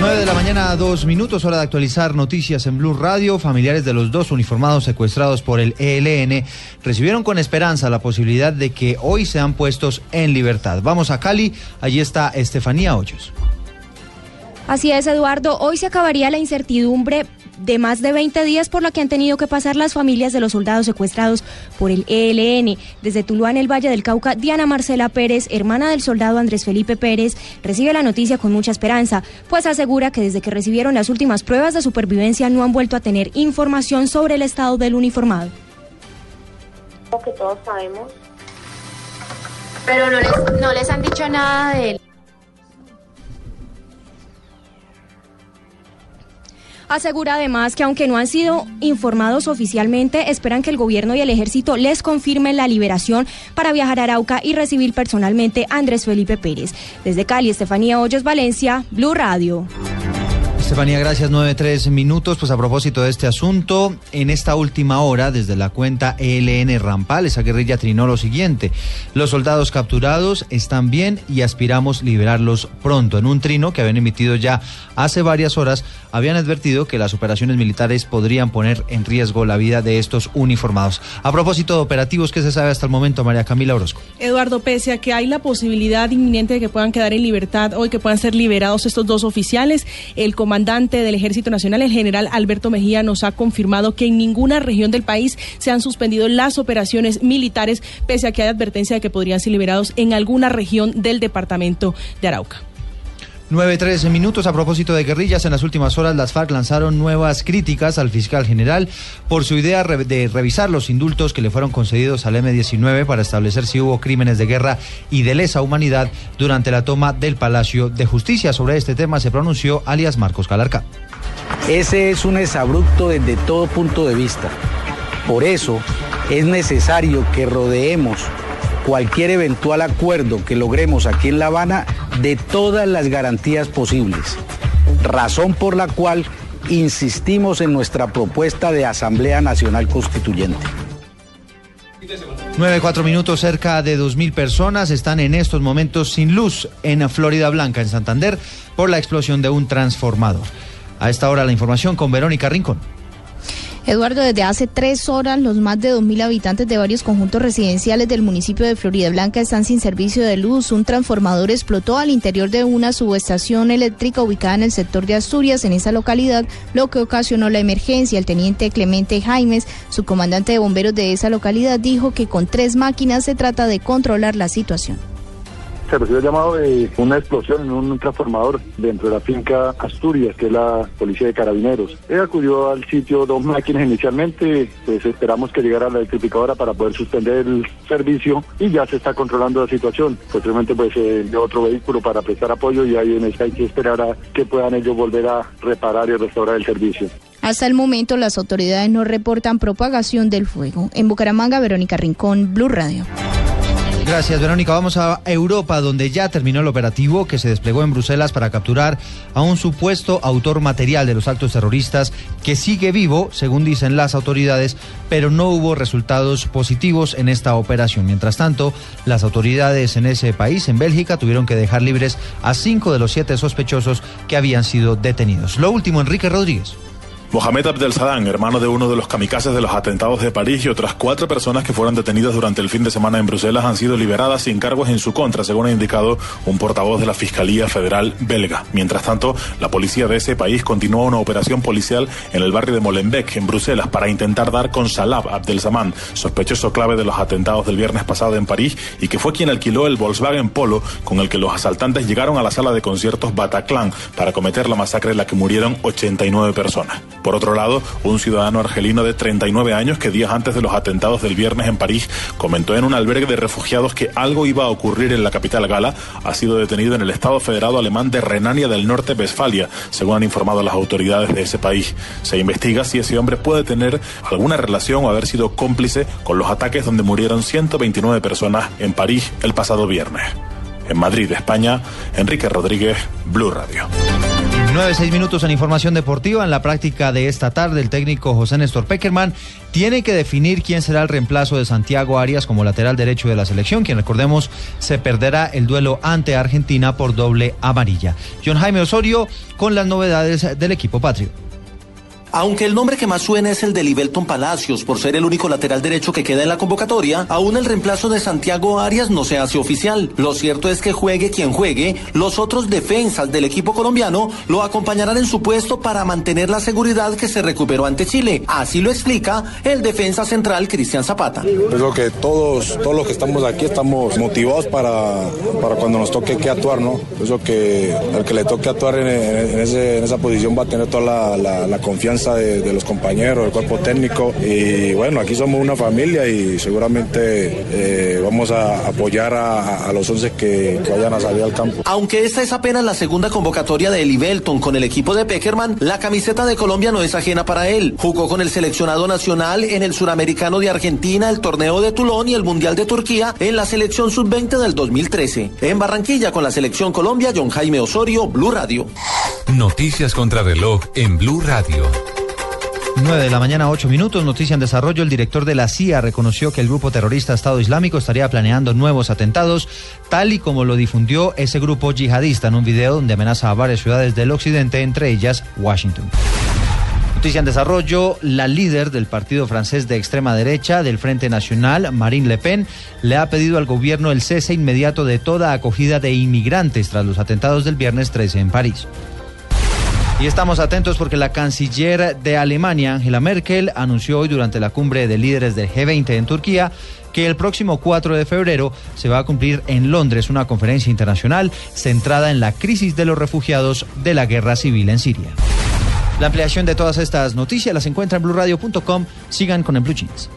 9 de la mañana, dos minutos, hora de actualizar noticias en Blue Radio. Familiares de los dos uniformados secuestrados por el ELN recibieron con esperanza la posibilidad de que hoy sean puestos en libertad. Vamos a Cali, allí está Estefanía Hoyos. Así es, Eduardo. Hoy se acabaría la incertidumbre de más de 20 días por la que han tenido que pasar las familias de los soldados secuestrados por el ELN. Desde Tuluá, en el Valle del Cauca, Diana Marcela Pérez, hermana del soldado Andrés Felipe Pérez, recibe la noticia con mucha esperanza, pues asegura que desde que recibieron las últimas pruebas de supervivencia no han vuelto a tener información sobre el estado del uniformado. que todos sabemos. Pero no les han dicho nada de él. Asegura además que aunque no han sido informados oficialmente, esperan que el gobierno y el ejército les confirmen la liberación para viajar a Arauca y recibir personalmente a Andrés Felipe Pérez. Desde Cali, Estefanía Hoyos, Valencia, Blue Radio. Estefanía, gracias. Nueve, tres minutos. Pues a propósito de este asunto, en esta última hora, desde la cuenta ELN Rampal, esa guerrilla trinó lo siguiente. Los soldados capturados están bien y aspiramos liberarlos pronto. En un trino que habían emitido ya hace varias horas, habían advertido que las operaciones militares podrían poner en riesgo la vida de estos uniformados. A propósito de operativos, ¿qué se sabe hasta el momento, María Camila Orozco? Eduardo, pese a que hay la posibilidad inminente de que puedan quedar en libertad hoy, que puedan ser liberados estos dos oficiales, el comandante comandante del Ejército Nacional, el general Alberto Mejía, nos ha confirmado que en ninguna región del país se han suspendido las operaciones militares, pese a que hay advertencia de que podrían ser liberados en alguna región del departamento de Arauca. 9-13 minutos a propósito de guerrillas. En las últimas horas, las FARC lanzaron nuevas críticas al fiscal general por su idea de revisar los indultos que le fueron concedidos al M-19 para establecer si hubo crímenes de guerra y de lesa humanidad durante la toma del Palacio de Justicia. Sobre este tema se pronunció alias Marcos Calarca. Ese es un exabrupto desde todo punto de vista. Por eso es necesario que rodeemos cualquier eventual acuerdo que logremos aquí en La Habana de todas las garantías posibles, razón por la cual insistimos en nuestra propuesta de Asamblea Nacional Constituyente. 9-4 minutos, cerca de 2.000 personas están en estos momentos sin luz en Florida Blanca, en Santander, por la explosión de un transformador. A esta hora la información con Verónica Rincón. Eduardo, desde hace tres horas los más de 2.000 habitantes de varios conjuntos residenciales del municipio de Florida Blanca están sin servicio de luz. Un transformador explotó al interior de una subestación eléctrica ubicada en el sector de Asturias, en esa localidad, lo que ocasionó la emergencia. El teniente Clemente Jaimes, su comandante de bomberos de esa localidad, dijo que con tres máquinas se trata de controlar la situación se recibió llamado de una explosión en un transformador dentro de la finca Asturias, que es la policía de carabineros. Él acudió al sitio dos máquinas inicialmente, pues esperamos que llegara la electrificadora para poder suspender el servicio y ya se está controlando la situación. Posteriormente pues eh, otro vehículo para prestar apoyo y ahí en esta hay que esperar a que puedan ellos volver a reparar y restaurar el servicio. Hasta el momento las autoridades no reportan propagación del fuego. En Bucaramanga, Verónica Rincón, Blue Radio. Gracias, Verónica. Vamos a Europa, donde ya terminó el operativo que se desplegó en Bruselas para capturar a un supuesto autor material de los actos terroristas que sigue vivo, según dicen las autoridades, pero no hubo resultados positivos en esta operación. Mientras tanto, las autoridades en ese país, en Bélgica, tuvieron que dejar libres a cinco de los siete sospechosos que habían sido detenidos. Lo último, Enrique Rodríguez. Mohamed Abdel Saddam, hermano de uno de los kamikazes de los atentados de París y otras cuatro personas que fueron detenidas durante el fin de semana en Bruselas han sido liberadas sin cargos en su contra, según ha indicado un portavoz de la Fiscalía Federal belga. Mientras tanto, la policía de ese país continúa una operación policial en el barrio de Molenbeek, en Bruselas, para intentar dar con Salah Abdel Zaman, sospechoso clave de los atentados del viernes pasado en París y que fue quien alquiló el Volkswagen Polo con el que los asaltantes llegaron a la sala de conciertos Bataclan para cometer la masacre en la que murieron 89 personas. Por otro lado, un ciudadano argelino de 39 años que días antes de los atentados del viernes en París comentó en un albergue de refugiados que algo iba a ocurrir en la capital gala, ha sido detenido en el Estado Federado Alemán de Renania del Norte-Westfalia, según han informado las autoridades de ese país. Se investiga si ese hombre puede tener alguna relación o haber sido cómplice con los ataques donde murieron 129 personas en París el pasado viernes. En Madrid, España, Enrique Rodríguez, Blue Radio. 9, 6 minutos en información deportiva. En la práctica de esta tarde, el técnico José Néstor Peckerman tiene que definir quién será el reemplazo de Santiago Arias como lateral derecho de la selección, quien recordemos se perderá el duelo ante Argentina por doble amarilla. John Jaime Osorio con las novedades del equipo patrio. Aunque el nombre que más suena es el de Libelton Palacios, por ser el único lateral derecho que queda en la convocatoria, aún el reemplazo de Santiago Arias no se hace oficial. Lo cierto es que juegue quien juegue, los otros defensas del equipo colombiano lo acompañarán en su puesto para mantener la seguridad que se recuperó ante Chile. Así lo explica el defensa central Cristian Zapata. Creo que todos, todos los que estamos aquí estamos motivados para, para cuando nos toque que actuar, ¿no? Eso que el que le toque actuar en, esa posición va a tener toda la confianza de, los compañeros, del cuerpo técnico. Y bueno, aquí somos una familia y seguramente eh, vamos a apoyar a, los 11 que, vayan a salir al campo. Aunque esta es apenas la segunda convocatoria de Eli Belton con el equipo de Peckerman, la camiseta de Colombia no es ajena para él. Jugó con el seleccionado nacional en el suramericano de Argentina, el torneo de Tulón y el Mundial de Turquía en la selección sub-20 del 2013. En Barranquilla con la selección Colombia, John Jaime Osorio, Blue Radio. Noticias contra reloj en Blue Radio. 9 de la mañana, 8 minutos. Noticia en desarrollo. El director de la CIA reconoció que el grupo terrorista Estado Islámico estaría planeando nuevos atentados, tal y como lo difundió ese grupo yihadista en un video donde amenaza a varias ciudades del occidente, entre ellas Washington. Noticia en desarrollo, la líder del partido francés de extrema derecha del Frente Nacional, Marine Le Pen, le ha pedido al gobierno el cese inmediato de toda acogida de inmigrantes tras los atentados del viernes 13 en París. Y estamos atentos porque la canciller de Alemania, Angela Merkel, anunció hoy durante la cumbre de líderes del G20 en Turquía que el próximo 4 de febrero se va a cumplir en Londres una conferencia internacional centrada en la crisis de los refugiados de la guerra civil en Siria. La ampliación de todas estas noticias las encuentra en blurradio.com. Sigan con el Blue Jeans.